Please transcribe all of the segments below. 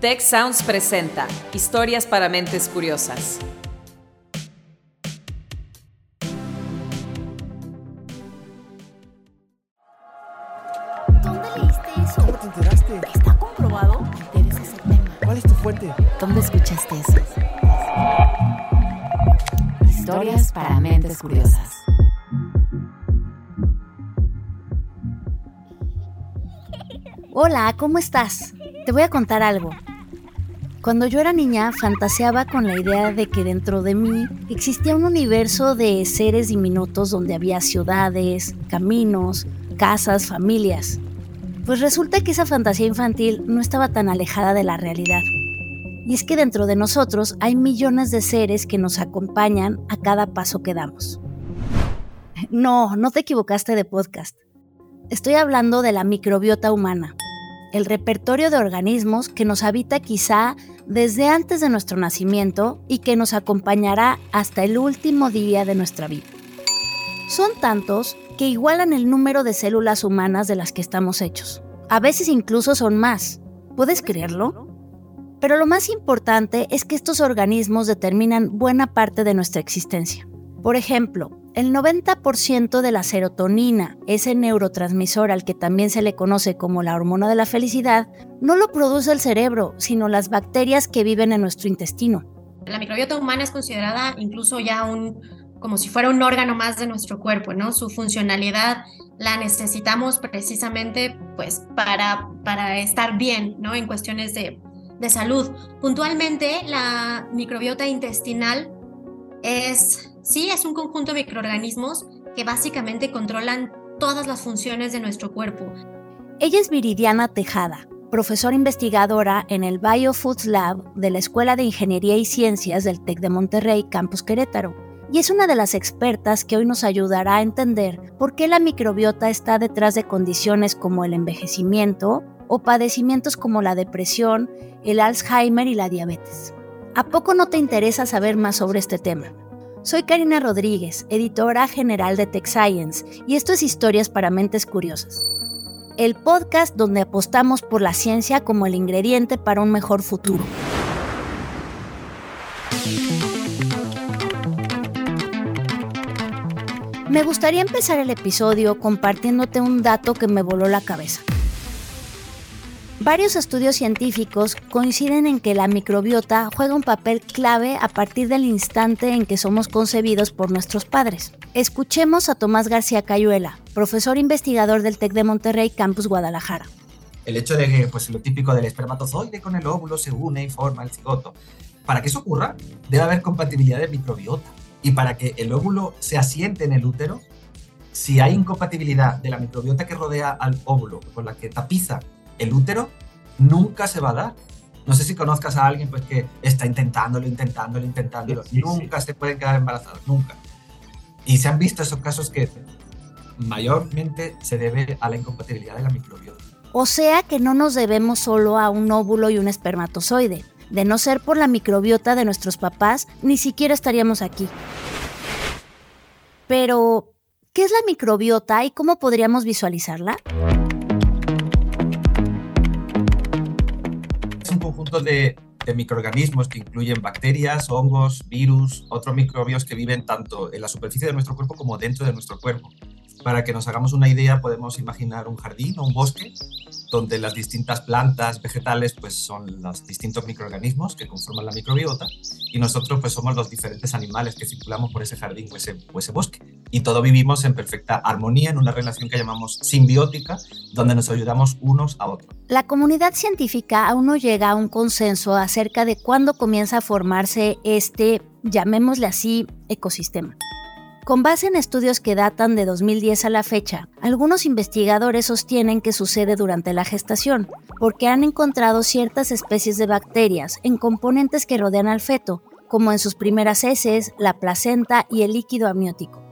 Tech Sounds presenta Historias para mentes curiosas. ¿Dónde leíste eso? ¿Cómo te enteraste? ¿Está comprobado? Me interesa ese tema. ¿Cuál es tu fuente? ¿Dónde escuchaste eso? Historias para mentes curiosas. Hola, ¿cómo estás? Te voy a contar algo. Cuando yo era niña fantaseaba con la idea de que dentro de mí existía un universo de seres diminutos donde había ciudades, caminos, casas, familias. Pues resulta que esa fantasía infantil no estaba tan alejada de la realidad. Y es que dentro de nosotros hay millones de seres que nos acompañan a cada paso que damos. No, no te equivocaste de podcast. Estoy hablando de la microbiota humana, el repertorio de organismos que nos habita quizá desde antes de nuestro nacimiento y que nos acompañará hasta el último día de nuestra vida. Son tantos que igualan el número de células humanas de las que estamos hechos. A veces incluso son más. ¿Puedes creerlo? Pero lo más importante es que estos organismos determinan buena parte de nuestra existencia. Por ejemplo, el 90% de la serotonina, ese neurotransmisor al que también se le conoce como la hormona de la felicidad, no lo produce el cerebro, sino las bacterias que viven en nuestro intestino. La microbiota humana es considerada incluso ya un como si fuera un órgano más de nuestro cuerpo, ¿no? Su funcionalidad la necesitamos precisamente pues para, para estar bien, ¿no? En cuestiones de, de salud. Puntualmente, la microbiota intestinal es, sí, es un conjunto de microorganismos que básicamente controlan todas las funciones de nuestro cuerpo. Ella es Viridiana Tejada, profesora investigadora en el Biofoods Lab de la Escuela de Ingeniería y Ciencias del TEC de Monterrey, Campus Querétaro, y es una de las expertas que hoy nos ayudará a entender por qué la microbiota está detrás de condiciones como el envejecimiento o padecimientos como la depresión, el Alzheimer y la diabetes. ¿A poco no te interesa saber más sobre este tema? Soy Karina Rodríguez, editora general de Tech Science, y esto es Historias para Mentes Curiosas. El podcast donde apostamos por la ciencia como el ingrediente para un mejor futuro. Me gustaría empezar el episodio compartiéndote un dato que me voló la cabeza. Varios estudios científicos coinciden en que la microbiota juega un papel clave a partir del instante en que somos concebidos por nuestros padres. Escuchemos a Tomás García Cayuela, profesor investigador del TEC de Monterrey, Campus Guadalajara. El hecho de que pues, lo típico del espermatozoide con el óvulo se une y forma el cigoto. Para que eso ocurra, debe haber compatibilidad de microbiota. Y para que el óvulo se asiente en el útero, si hay incompatibilidad de la microbiota que rodea al óvulo con la que tapiza el útero, nunca se va a dar. No sé si conozcas a alguien pues, que está intentándolo, intentándolo, intentándolo. Sí, sí, nunca se pueden quedar embarazados, nunca. Y se han visto esos casos que mayormente se debe a la incompatibilidad de la microbiota. O sea que no nos debemos solo a un óvulo y un espermatozoide. De no ser por la microbiota de nuestros papás, ni siquiera estaríamos aquí. Pero, ¿qué es la microbiota y cómo podríamos visualizarla? Conjunto de, microorganismos que incluyen bacterias, hongos, virus, otros microbios que viven tanto en la superficie de nuestro cuerpo como dentro de nuestro cuerpo. Para que nos hagamos una idea, podemos imaginar un jardín o un bosque donde las distintas plantas, vegetales, pues son los distintos microorganismos que conforman la microbiota y nosotros pues somos los diferentes animales que circulamos por ese jardín o ese bosque. Y todos vivimos en perfecta armonía, en una relación que llamamos simbiótica, donde nos ayudamos unos a otros. La comunidad científica aún no llega a un consenso acerca de cuándo comienza a formarse este, llamémosle así, ecosistema. Con base en estudios que datan de 2010 a la fecha, algunos investigadores sostienen que sucede durante la gestación, porque han encontrado ciertas especies de bacterias en componentes que rodean al feto, como en sus primeras heces, la placenta y el líquido amniótico.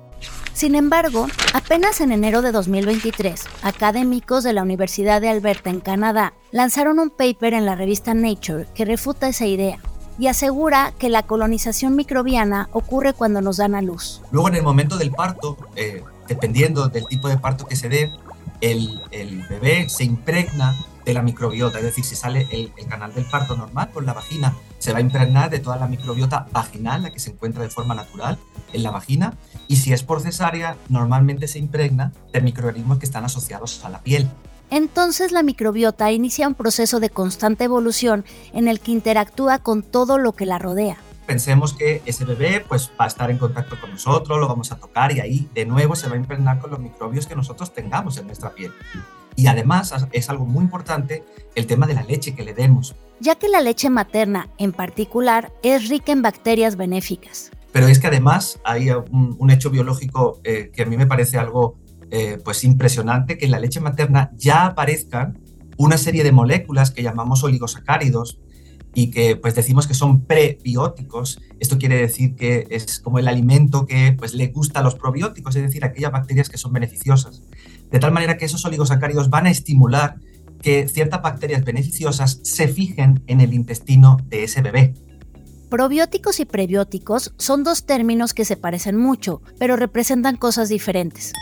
Sin embargo, apenas en enero de 2023, académicos de la Universidad de Alberta en Canadá lanzaron un paper en la revista Nature que refuta esa idea y asegura que la colonización microbiana ocurre cuando nos dan a luz. Luego, en el momento del parto, eh, dependiendo del tipo de parto que se dé, el, el bebé se impregna de la microbiota, es decir, si sale el, canal del parto normal por la vagina, se va a impregnar de toda la microbiota vaginal, la que se encuentra de forma natural en la vagina, y si es por cesárea, normalmente se impregna de microorganismos que están asociados a la piel. Entonces la microbiota inicia un proceso de constante evolución en el que interactúa con todo lo que la rodea. Pensemos que ese bebé pues, va a estar en contacto con nosotros, lo vamos a tocar y ahí de nuevo se va a impregnar con los microbios que nosotros tengamos en nuestra piel. Y además es algo muy importante el tema de la leche que le demos. Ya que la leche materna en particular es rica en bacterias benéficas. Pero es que además hay un, un hecho biológico eh, que a mí me parece algo eh, pues impresionante, que en la leche materna ya aparezcan una serie de moléculas que llamamos oligosacáridos y que pues decimos que son prebióticos. Esto quiere decir que es como el alimento que pues le gusta a los probióticos, es decir, aquellas bacterias que son beneficiosas de tal manera que esos oligosacáridos van a estimular que ciertas bacterias beneficiosas se fijen en el intestino de ese bebé. Probióticos y prebióticos son dos términos que se parecen mucho, pero representan cosas diferentes.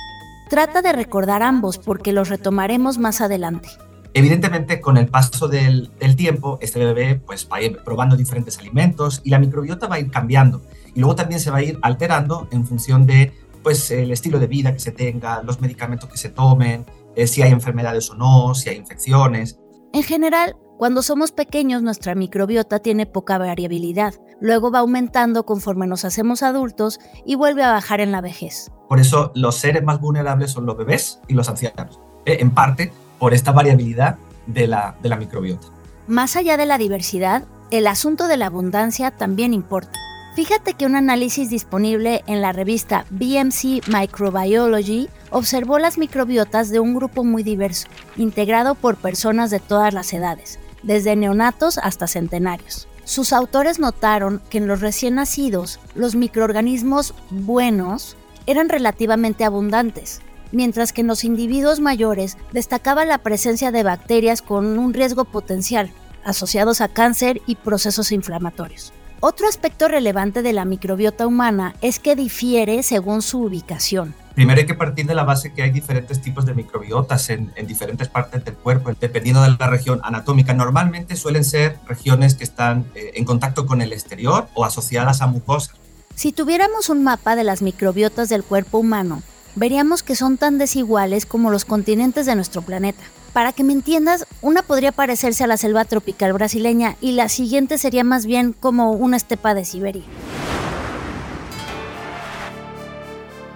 Trata de recordar ambos porque los retomaremos más adelante. Evidentemente, con el paso del, del, tiempo, este bebé pues, va a ir probando diferentes alimentos y la microbiota va a ir cambiando. Y luego también se va a ir alterando en función de pues el estilo de vida que se tenga, los medicamentos que se tomen, eh, si hay enfermedades o no, si hay infecciones. En general, cuando somos pequeños nuestra microbiota tiene poca variabilidad, luego va aumentando conforme nos hacemos adultos y vuelve a bajar en la vejez. Por eso los seres más vulnerables son los bebés y los ancianos, eh, en parte por esta variabilidad de la, de la microbiota. Más allá de la diversidad, el asunto de la abundancia también importa. Fíjate que un análisis disponible en la revista BMC Microbiology observó las microbiotas de un grupo muy diverso, integrado por personas de todas las edades, desde neonatos hasta centenarios. Sus autores notaron que en los recién nacidos, los microorganismos buenos eran relativamente abundantes, mientras que en los individuos mayores destacaba la presencia de bacterias con un riesgo potencial, asociados a cáncer y procesos inflamatorios. Otro aspecto relevante de la microbiota humana es que difiere según su ubicación. Primero hay que partir de la base que hay diferentes tipos de microbiotas en, en, diferentes partes del cuerpo, dependiendo de la región anatómica. Normalmente suelen ser regiones que están eh, en contacto con el exterior o asociadas a mucosas. Si tuviéramos un mapa de las microbiotas del cuerpo humano, veríamos que son tan desiguales como los continentes de nuestro planeta. Para que me entiendas, una podría parecerse a la selva tropical brasileña y la siguiente sería más bien como una estepa de Siberia.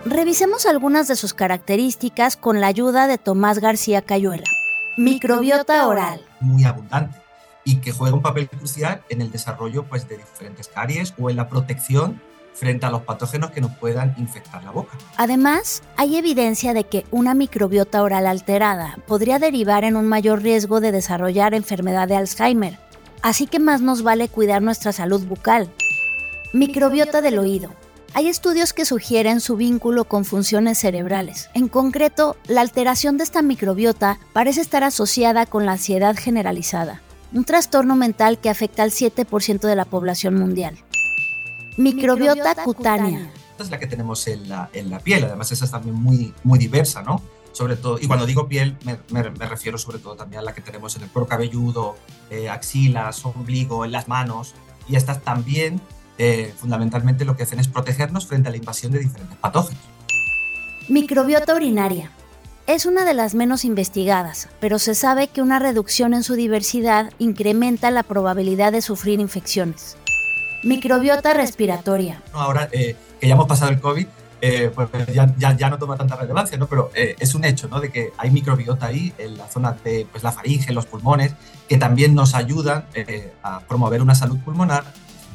Revisemos algunas de sus características con la ayuda de Tomás García Cayuela. Microbiota oral. Muy abundante y que juega un papel crucial en el desarrollo pues, de diferentes caries o en la protección frente a los patógenos que nos puedan infectar la boca. Además, hay evidencia de que una microbiota oral alterada podría derivar en un mayor riesgo de desarrollar enfermedad de Alzheimer, así que más nos vale cuidar nuestra salud bucal. Microbiota del oído. Hay estudios que sugieren su vínculo con funciones cerebrales. En concreto, la alteración de esta microbiota parece estar asociada con la ansiedad generalizada, un trastorno mental que afecta al 7% de la población mundial. Microbiota, cutánea. Esta es la que tenemos en la, en la piel, además esa es también muy, muy diversa, ¿no? Sobre todo, y cuando digo piel me, me, me, refiero sobre todo también a la que tenemos en el cuero cabelludo, eh, axilas, ombligo, en las manos, y estas también eh, fundamentalmente lo que hacen es protegernos frente a la invasión de diferentes patógenos. Microbiota urinaria. Es una de las menos investigadas, pero se sabe que una reducción en su diversidad incrementa la probabilidad de sufrir infecciones. Microbiota respiratoria. Ahora eh, que ya hemos pasado el COVID, eh, pues ya, ya, ya, no toma tanta relevancia, ¿no? pero eh, es un hecho ¿no? de que hay microbiota ahí en la zona de pues, la faringe, los pulmones, que también nos ayudan eh, a promover una salud pulmonar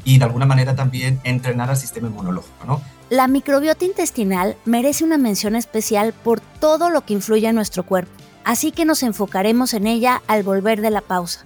y de alguna manera también entrenar al sistema inmunológico. ¿no? La microbiota intestinal merece una mención especial por todo lo que influye en nuestro cuerpo, así que nos enfocaremos en ella al volver de la pausa.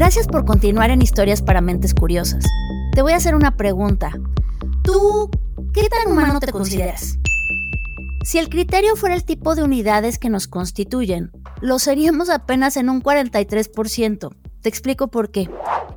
Gracias por continuar en Historias para Mentes Curiosas. Te voy a hacer una pregunta. ¿Tú qué tan humano te consideras? Si el criterio fuera el tipo de unidades que nos constituyen, lo seríamos apenas en un 43%. Te explico por qué.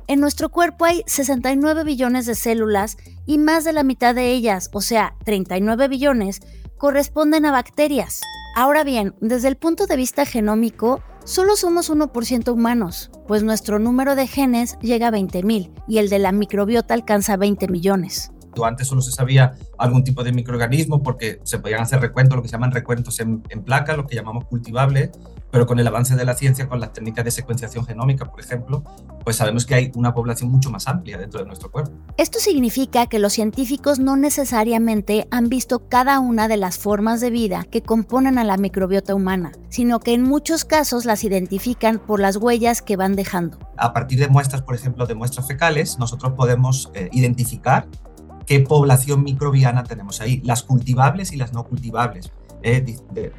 En nuestro cuerpo hay 69 billones de células y más de la mitad de ellas, o sea, 39 billones, corresponden a bacterias. Ahora bien, desde el punto de vista genómico, solo somos 1% humanos, pues nuestro número de genes llega a 20.000 y el de la microbiota alcanza 20 millones. Antes solo se sabía algún tipo de microorganismo porque se podían hacer recuentos, lo que se llaman recuentos en, en placa, lo que llamamos cultivable, pero con el avance de la ciencia, con las técnicas de secuenciación genómica, por ejemplo, pues sabemos que hay una población mucho más amplia dentro de nuestro cuerpo. Esto significa que los científicos no necesariamente han visto cada una de las formas de vida que componen a la microbiota humana, sino que en muchos casos las identifican por las huellas que van dejando. A partir de muestras, por ejemplo, de muestras fecales, nosotros podemos eh, identificar qué población microbiana tenemos ahí, las cultivables y las no cultivables. Eh,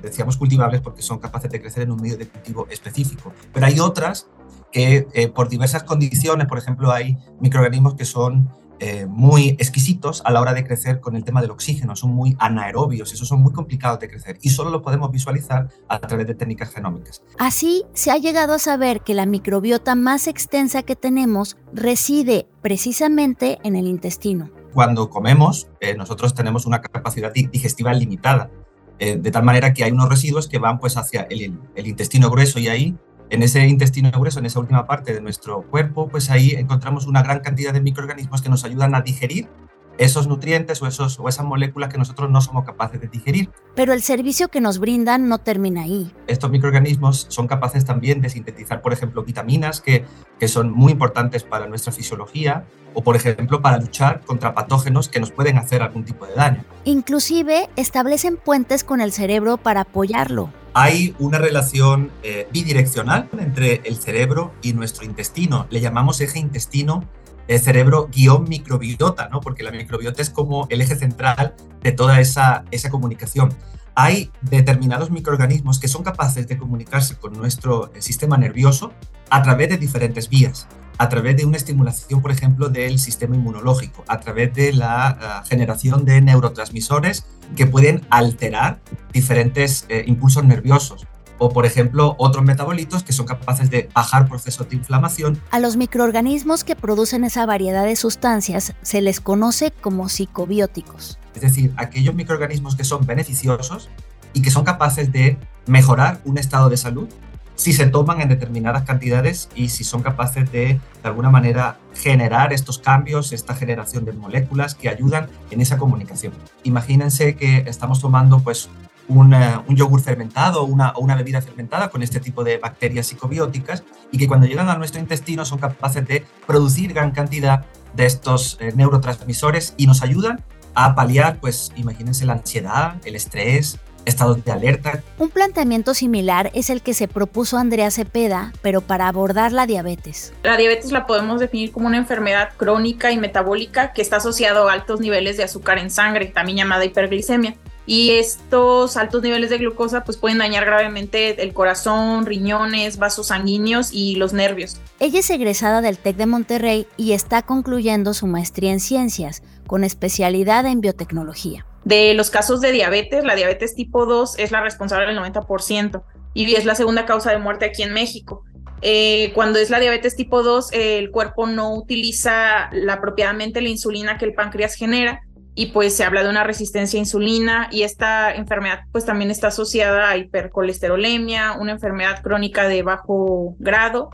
decíamos cultivables porque son capaces de crecer en un medio de cultivo específico, pero hay otras que eh, por diversas condiciones, por ejemplo, hay microorganismos que son eh, muy exquisitos a la hora de crecer con el tema del oxígeno, son muy anaerobios, esos son muy complicados de crecer y solo lo podemos visualizar a través de técnicas genómicas. Así, se ha llegado a saber que la microbiota más extensa que tenemos reside precisamente en el intestino cuando comemos, eh, nosotros tenemos una capacidad digestiva limitada, eh, de tal manera que hay unos residuos que van pues hacia el, el, intestino grueso y ahí, en ese intestino grueso, en esa última parte de nuestro cuerpo, pues ahí encontramos una gran cantidad de microorganismos que nos ayudan a digerir esos nutrientes o, esos, o esas moléculas que nosotros no somos capaces de digerir. Pero el servicio que nos brindan no termina ahí. Estos microorganismos son capaces también de sintetizar, por ejemplo, vitaminas que, que son muy importantes para nuestra fisiología o, por ejemplo, para luchar contra patógenos que nos pueden hacer algún tipo de daño. Inclusive establecen puentes con el cerebro para apoyarlo. Hay una relación eh, bidireccional entre el cerebro y nuestro intestino. Le llamamos eje intestino el cerebro guion microbiota, ¿no? porque la microbiota es como el eje central de toda esa, esa comunicación. Hay determinados microorganismos que son capaces de comunicarse con nuestro eh, sistema nervioso a través de diferentes vías, a través de una estimulación, por ejemplo, del sistema inmunológico, a través de la generación de neurotransmisores que pueden alterar diferentes eh, impulsos nerviosos o por ejemplo otros metabolitos que son capaces de bajar procesos de inflamación. A los microorganismos que producen esa variedad de sustancias se les conoce como psicobióticos. Es decir, aquellos microorganismos que son beneficiosos y que son capaces de mejorar un estado de salud si se toman en determinadas cantidades y si son capaces de, de alguna manera, generar estos cambios, esta generación de moléculas que ayudan en esa comunicación. Imagínense que estamos tomando pues un, un yogur fermentado o una, una, bebida fermentada con este tipo de bacterias psicobióticas y que cuando llegan a nuestro intestino son capaces de producir gran cantidad de estos eh, neurotransmisores y nos ayudan a paliar, pues imagínense la ansiedad, el estrés, estados de alerta. Un planteamiento similar es el que se propuso Andrea Cepeda, pero para abordar la diabetes. La diabetes la podemos definir como una enfermedad crónica y metabólica que está asociado a altos niveles de azúcar en sangre, también llamada hiperglicemia y estos altos niveles de glucosa pues pueden dañar gravemente el corazón, riñones, vasos sanguíneos y los nervios. Ella es egresada del TEC de Monterrey y está concluyendo su maestría en ciencias con especialidad en biotecnología. De los casos de diabetes, la diabetes tipo 2 es la responsable del 90% y es la segunda causa de muerte aquí en México. Eh, cuando es la diabetes tipo 2, eh, el cuerpo no utiliza la, apropiadamente la insulina que el páncreas genera y pues se habla de una resistencia a insulina y esta enfermedad pues también está asociada a hipercolesterolemia, una enfermedad crónica de bajo grado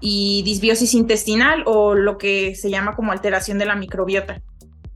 y disbiosis intestinal o lo que se llama como alteración de la microbiota.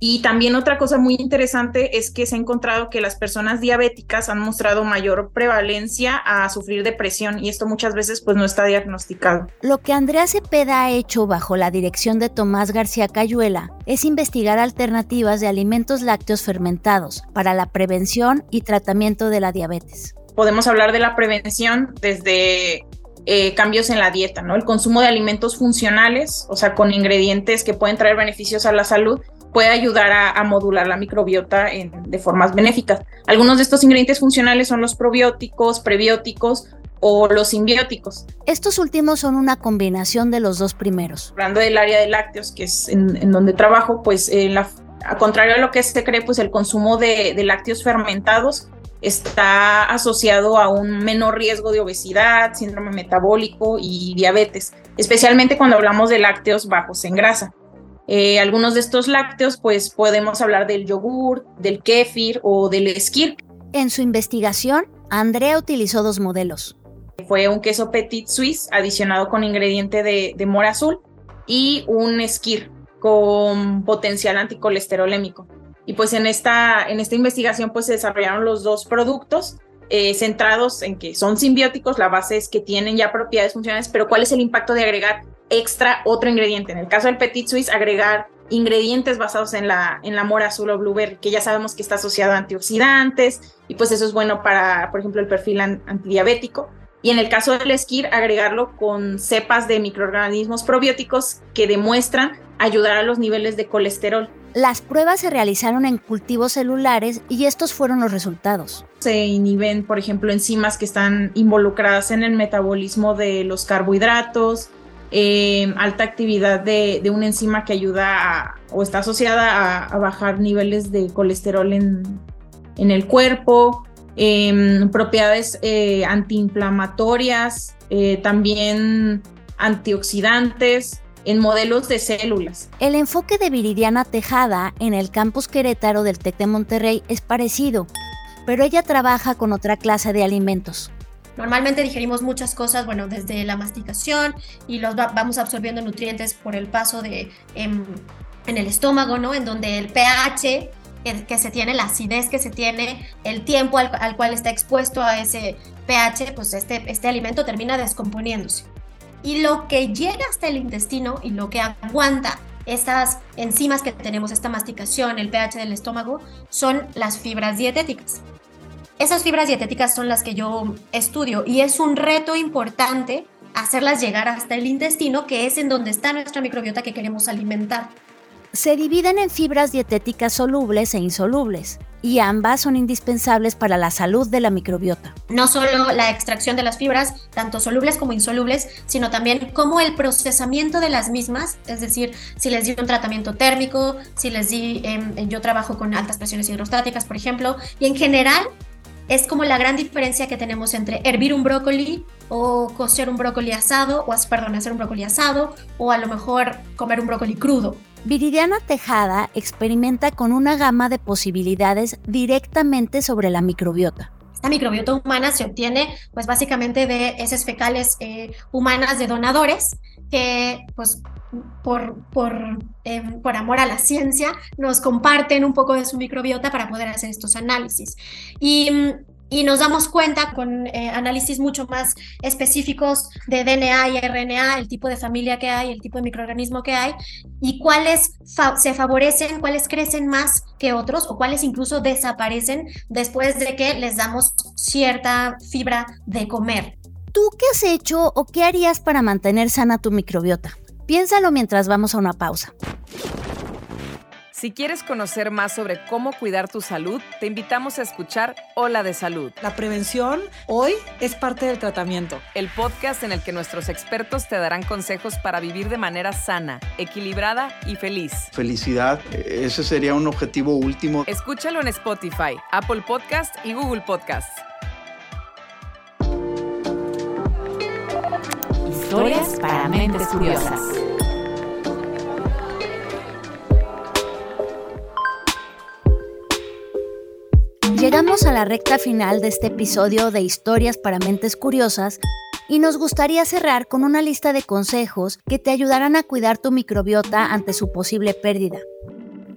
Y también otra cosa muy interesante es que se ha encontrado que las personas diabéticas han mostrado mayor prevalencia a sufrir depresión y esto muchas veces pues no está diagnosticado. Lo que Andrea Cepeda ha hecho bajo la dirección de Tomás García Cayuela es investigar alternativas de alimentos lácteos fermentados para la prevención y tratamiento de la diabetes. Podemos hablar de la prevención desde eh, cambios en la dieta, ¿no? El consumo de alimentos funcionales, o sea, con ingredientes que pueden traer beneficios a la salud puede ayudar a, modular la microbiota de formas benéficas. Algunos de estos ingredientes funcionales son los probióticos, prebióticos o los simbióticos. Estos últimos son una combinación de los dos primeros. Hablando del área de lácteos, que es en, donde trabajo, pues la, a contrario a lo que se cree, pues el consumo de, de lácteos fermentados está asociado a un menor riesgo de obesidad, síndrome metabólico y diabetes, especialmente cuando hablamos de lácteos bajos en grasa. Eh, algunos de estos lácteos, pues podemos hablar del yogur, del kéfir o del esquir. En su investigación, Andrea utilizó dos modelos. Fue un queso Petit Suisse adicionado con ingrediente de, de mora azul y un esquir con potencial anticolesterolémico. Y pues en esta, en esta investigación pues se desarrollaron los dos productos eh, centrados en que son simbióticos, la base es que tienen ya propiedades funcionales, pero ¿cuál es el impacto de agregar extra otro ingrediente? En el caso del Petit Suisse, agregar ingredientes basados en la, en la mora azul o blueberry, que ya sabemos que está asociado a antioxidantes y pues eso es bueno para, por ejemplo, el perfil antidiabético. Y en el caso del esquir, agregarlo con cepas de microorganismos probióticos que demuestran ayudar a los niveles de colesterol. Las pruebas se realizaron en cultivos celulares y estos fueron los resultados. Se inhiben, por ejemplo, enzimas que están involucradas en el metabolismo de los carbohidratos, eh, alta actividad de, una enzima que ayuda o está asociada a, bajar niveles de colesterol en, el cuerpo, em, propiedades eh, antiinflamatorias, eh, también antioxidantes, en modelos de células. El enfoque de Viridiana Tejada en el campus Querétaro del TEC de Monterrey es parecido, pero ella trabaja con otra clase de alimentos. Normalmente digerimos muchas cosas, bueno, desde la masticación y los vamos absorbiendo nutrientes por el paso de em, en, el estómago, ¿no? En donde el pH que se tiene, la acidez que se tiene, el tiempo al, al cual está expuesto a ese pH, pues este, este alimento termina descomponiéndose. Y lo que llega hasta el intestino y lo que aguanta estas enzimas que tenemos, esta masticación, el pH del estómago, son las fibras dietéticas. Esas fibras dietéticas son las que yo estudio y es un reto importante hacerlas llegar hasta el intestino, que es en donde está nuestra microbiota que queremos alimentar se dividen en fibras dietéticas solubles e insolubles, y ambas son indispensables para la salud de la microbiota. No solo la extracción de las fibras, tanto solubles como insolubles, sino también cómo el procesamiento de las mismas, es decir, si les di un tratamiento térmico, si les di, em, yo trabajo con altas presiones hidrostáticas, por ejemplo, y en general es como la gran diferencia que tenemos entre hervir un brócoli o cocer un brócoli asado, o perdón, hacer un brócoli asado, o a lo mejor comer un brócoli crudo. Viridiana Tejada experimenta con una gama de posibilidades directamente sobre la microbiota. Esta microbiota humana se obtiene pues básicamente de heces fecales eh, humanas de donadores que pues por, por, em, por, amor a la ciencia, nos comparten un poco de su microbiota para poder hacer estos análisis. Y y nos damos cuenta con eh, análisis mucho más específicos de DNA y RNA, el tipo de familia que hay, el tipo de microorganismo que hay y cuáles se favorecen, cuáles crecen más que otros o cuáles incluso desaparecen después de que les damos cierta fibra de comer. ¿Tú qué has hecho o qué harías para mantener sana tu microbiota? Piénsalo mientras vamos a una pausa. Si quieres conocer más sobre cómo cuidar tu salud, te invitamos a escuchar Hola de Salud. La prevención hoy es parte del tratamiento. El podcast en el que nuestros expertos te darán consejos para vivir de manera sana, equilibrada y feliz. Felicidad, ese sería un objetivo último. Escúchalo en Spotify, Apple Podcast y Google Podcast. Historias para mentes curiosas. Llegamos a la recta final de este episodio de Historias para Mentes Curiosas y nos gustaría cerrar con una lista de consejos que te ayudarán a cuidar tu microbiota ante su posible pérdida.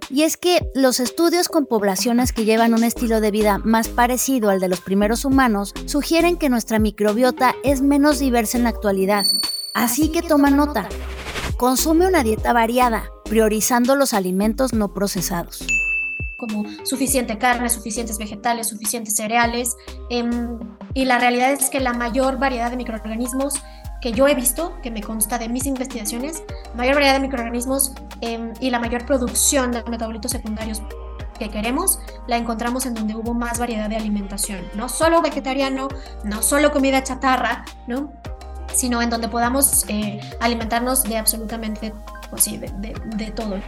Y es que los estudios con poblaciones que llevan un estilo de vida más parecido al de los primeros humanos sugieren que nuestra microbiota es menos diversa en la actualidad. Así que toma nota. Consume una dieta variada, priorizando los alimentos no procesados como suficiente carne, suficientes vegetales, suficientes cereales. Em, y la realidad es que la mayor variedad de microorganismos que yo he visto, que me consta de mis investigaciones, mayor variedad de microorganismos em, y la mayor producción de metabolitos secundarios que queremos, la encontramos en donde hubo más variedad de alimentación, no solo vegetariano, no solo comida chatarra, ¿no? sino en donde podamos eh, alimentarnos de absolutamente, pues sí, de, de, de todo.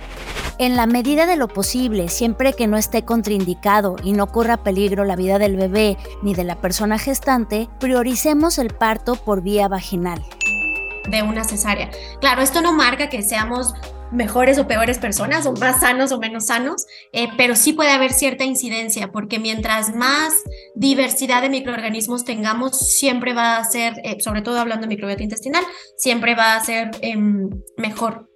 En la medida de lo posible, siempre que no esté contraindicado y no corra peligro la vida del bebé ni de la persona gestante, prioricemos el parto por vía vaginal. De una cesárea. Claro, esto no marca que seamos mejores o peores personas, o más sanos o menos sanos, eh, pero sí puede haber cierta incidencia, porque mientras más diversidad de microorganismos tengamos, siempre va a ser, eh, sobre todo hablando de microbiota intestinal, siempre va a ser eh, mejor.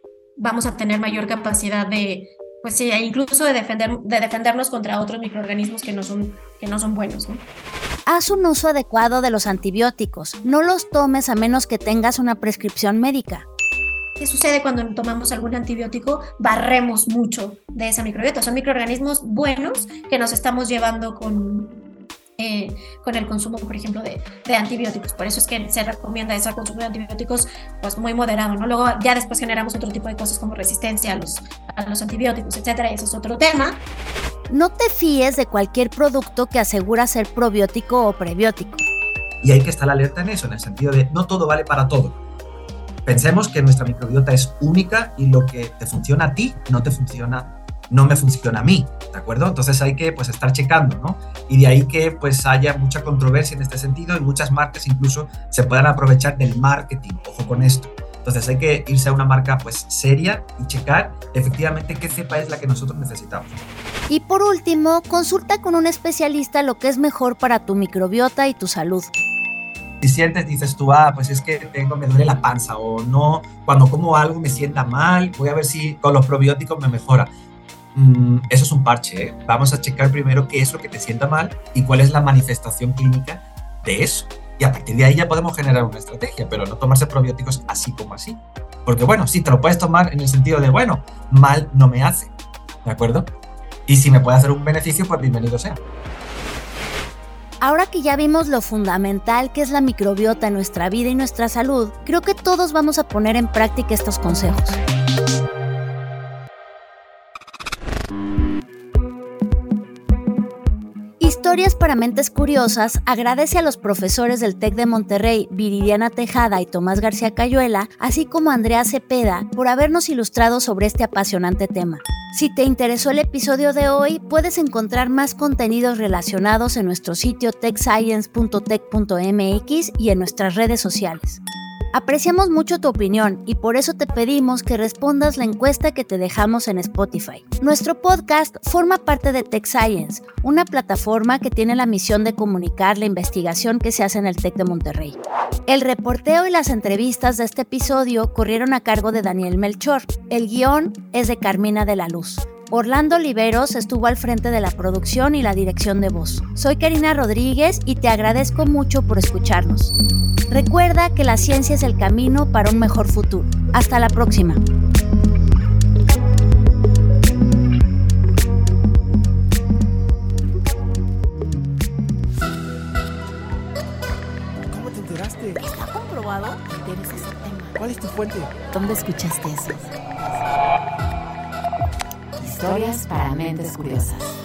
Vamos a tener mayor capacidad de, pues sí, incluso de, defender, de defendernos contra otros microorganismos que no son, que no son buenos. ¿no? Haz un uso adecuado de los antibióticos. No los tomes a menos que tengas una prescripción médica. ¿Qué sucede cuando tomamos algún antibiótico? Barremos mucho de esa microbiota. Son microorganismos buenos que nos estamos llevando con, eh, con el consumo, por ejemplo, de, de, antibióticos. Por eso es que se recomienda ese consumo de antibióticos pues muy moderado, ¿no? Luego ya después generamos otro tipo de cosas como resistencia a los, a los antibióticos, etcétera, y eso es otro tema. No te fíes de cualquier producto que asegura ser probiótico o prebiótico. Y hay que estar alerta en eso, en el sentido de no todo vale para todo pensemos que nuestra microbiota es única y lo que te funciona a ti no te funciona, no me funciona a mí, ¿de acuerdo? Entonces hay que pues estar checando, ¿no? Y de ahí que pues haya mucha controversia en este sentido y muchas marcas incluso se puedan aprovechar del marketing, ojo con esto. Entonces hay que irse a una marca pues seria y checar efectivamente qué cepa es la que nosotros necesitamos. Y por último, consulta con un especialista lo que es mejor para tu microbiota y tu salud si sientes, dices tú, ah, pues es que tengo, me duele la panza o no, cuando como algo me sienta mal, voy a ver si con los probióticos me mejora. Mm, eso es un parche, ¿eh? Vamos a checar primero qué es lo que te sienta mal y cuál es la manifestación clínica de eso. Y a partir de ahí ya podemos generar una estrategia, pero no tomarse probióticos así como así. Porque bueno, sí, te lo puedes tomar en el sentido de, bueno, mal no me hace, ¿de acuerdo? Y si me puede hacer un beneficio, pues bienvenido sea. Ahora que ya vimos lo fundamental que es la microbiota en nuestra vida y nuestra salud, creo que todos vamos a poner en práctica estos consejos. Historias para Mentes Curiosas agradece a los profesores del TEC de Monterrey, Viridiana Tejada y Tomás García Cayuela, así como a Andrea Cepeda, por habernos ilustrado sobre este apasionante tema. Si te interesó el episodio de hoy, puedes encontrar más contenidos relacionados en nuestro sitio techscience.tech.mx y en nuestras redes sociales. Apreciamos mucho tu opinión y por eso te pedimos que respondas la encuesta que te dejamos en Spotify. Nuestro podcast forma parte de Tech Science, una plataforma que tiene la misión de comunicar la investigación que se hace en el TEC de Monterrey. El reporteo y las entrevistas de este episodio corrieron a cargo de Daniel Melchor. El guion es de Carmina de la Luz. Orlando Oliveros estuvo al frente de la producción y la dirección de voz. Soy Karina Rodríguez y te agradezco mucho por escucharnos. Recuerda que la ciencia es el camino para un mejor futuro. Hasta la próxima. ¿Cómo te enteraste? ¿Está comprobado? Tienes ese tema. ¿Cuál es tu fuente? ¿Dónde escuchaste eso? Historias para mentes curiosas.